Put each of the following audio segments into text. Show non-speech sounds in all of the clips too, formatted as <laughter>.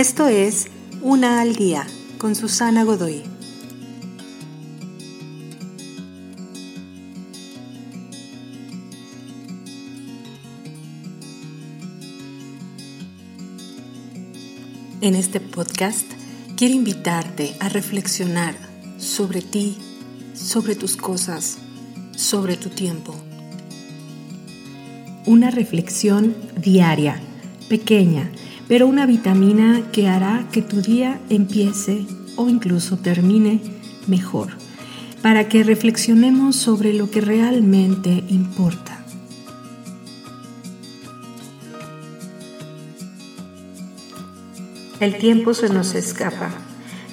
Esto es Una al Día con Susana Godoy. En este podcast quiero invitarte a reflexionar sobre ti, sobre tus cosas, sobre tu tiempo. Una reflexión diaria, pequeña, pero una vitamina que hará que tu día empiece o incluso termine mejor, para que reflexionemos sobre lo que realmente importa. El tiempo se nos escapa.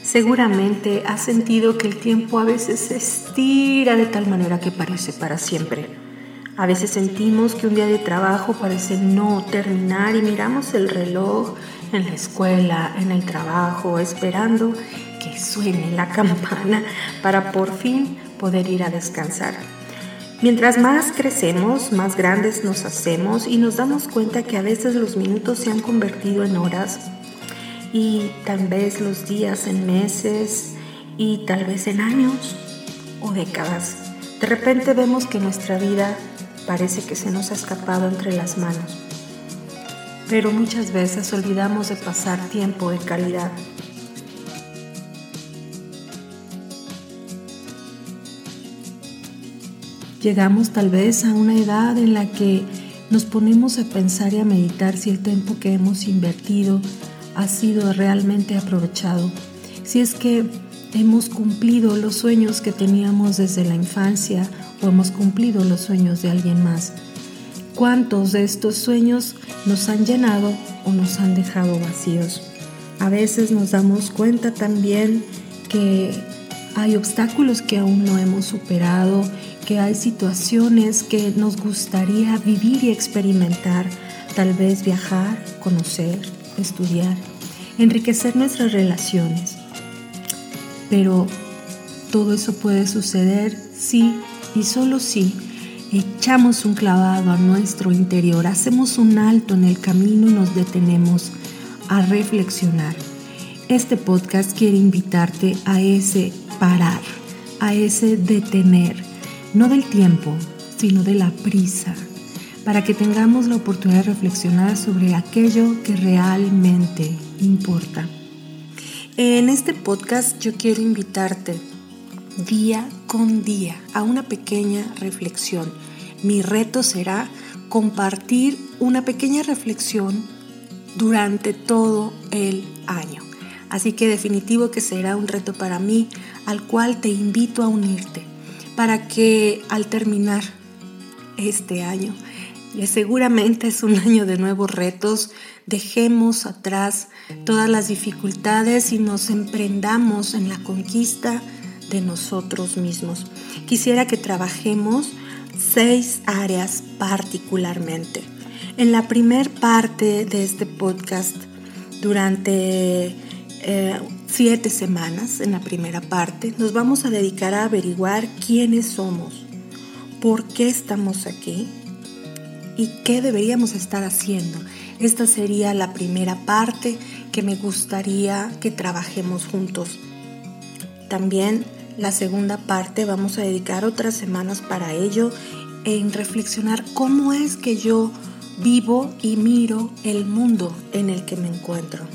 Seguramente has sentido que el tiempo a veces se estira de tal manera que parece para siempre. A veces sentimos que un día de trabajo parece no terminar y miramos el reloj en la escuela, en el trabajo, esperando que suene la <laughs> campana para por fin poder ir a descansar. Mientras más crecemos, más grandes nos hacemos y nos damos cuenta que a veces los minutos se han convertido en horas y tal vez los días en meses y tal vez en años o décadas. De repente vemos que nuestra vida parece que se nos ha escapado entre las manos, pero muchas veces olvidamos de pasar tiempo de calidad. Llegamos tal vez a una edad en la que nos ponemos a pensar y a meditar si el tiempo que hemos invertido ha sido realmente aprovechado, si es que hemos cumplido los sueños que teníamos desde la infancia o hemos cumplido los sueños de alguien más. ¿Cuántos de estos sueños nos han llenado o nos han dejado vacíos? A veces nos damos cuenta también que hay obstáculos que aún no hemos superado, que hay situaciones que nos gustaría vivir y experimentar, tal vez viajar, conocer, estudiar, enriquecer nuestras relaciones. Pero todo eso puede suceder si y solo si echamos un clavado a nuestro interior, hacemos un alto en el camino y nos detenemos a reflexionar. Este podcast quiere invitarte a ese parar, a ese detener, no del tiempo, sino de la prisa, para que tengamos la oportunidad de reflexionar sobre aquello que realmente importa. En este podcast yo quiero invitarte día con día a una pequeña reflexión. Mi reto será compartir una pequeña reflexión durante todo el año. Así que definitivo que será un reto para mí al cual te invito a unirte para que al terminar este año seguramente es un año de nuevos retos. Dejemos atrás todas las dificultades y nos emprendamos en la conquista de nosotros mismos. Quisiera que trabajemos seis áreas particularmente. En la primer parte de este podcast, durante eh, siete semanas, en la primera parte, nos vamos a dedicar a averiguar quiénes somos, por qué estamos aquí, y qué deberíamos estar haciendo. Esta sería la primera parte que me gustaría que trabajemos juntos. También la segunda parte vamos a dedicar otras semanas para ello en reflexionar cómo es que yo vivo y miro el mundo en el que me encuentro.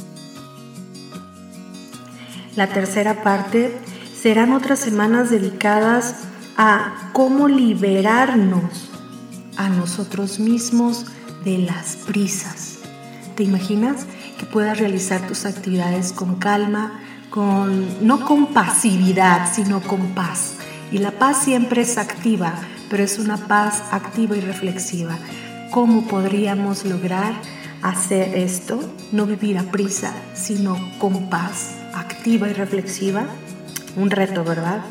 La tercera parte serán otras semanas dedicadas a cómo liberarnos a nosotros mismos de las prisas. ¿Te imaginas que puedas realizar tus actividades con calma, con no con pasividad, sino con paz? Y la paz siempre es activa, pero es una paz activa y reflexiva. ¿Cómo podríamos lograr hacer esto? No vivir a prisa, sino con paz, activa y reflexiva. Un reto, ¿verdad?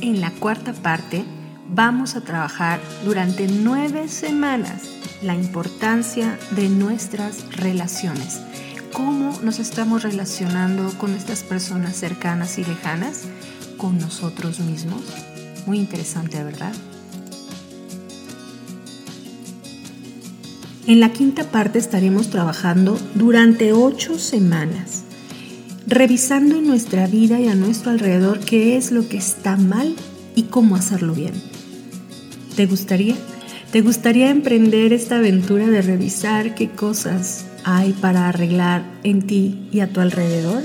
En la cuarta parte vamos a trabajar durante nueve semanas la importancia de nuestras relaciones. ¿Cómo nos estamos relacionando con estas personas cercanas y lejanas? Con nosotros mismos. Muy interesante, ¿verdad? En la quinta parte estaremos trabajando durante ocho semanas, revisando en nuestra vida y a nuestro alrededor qué es lo que está mal y cómo hacerlo bien. ¿Te gustaría? ¿Te gustaría emprender esta aventura de revisar qué cosas hay para arreglar en ti y a tu alrededor?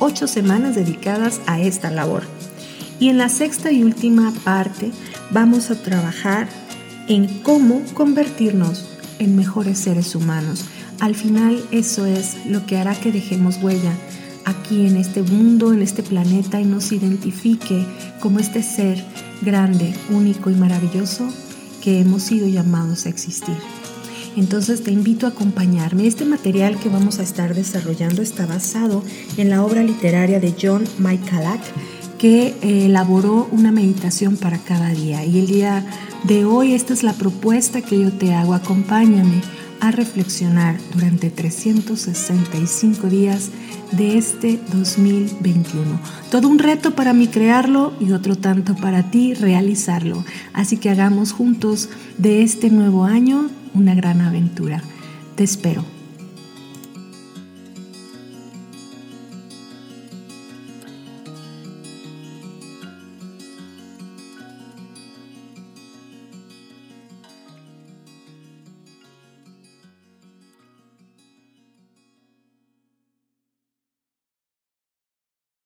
Ocho semanas dedicadas a esta labor. Y en la sexta y última parte vamos a trabajar en cómo convertirnos en mejores seres humanos. Al final eso es lo que hará que dejemos huella aquí en este mundo, en este planeta y nos identifique como este ser grande, único y maravilloso que hemos sido llamados a existir. Entonces te invito a acompañarme. Este material que vamos a estar desarrollando está basado en la obra literaria de John Michaelak, que eh, elaboró una meditación para cada día. Y el día de hoy esta es la propuesta que yo te hago. Acompáñame a reflexionar durante 365 días de este 2021. Todo un reto para mí crearlo y otro tanto para ti realizarlo. Así que hagamos juntos de este nuevo año una gran aventura. Te espero.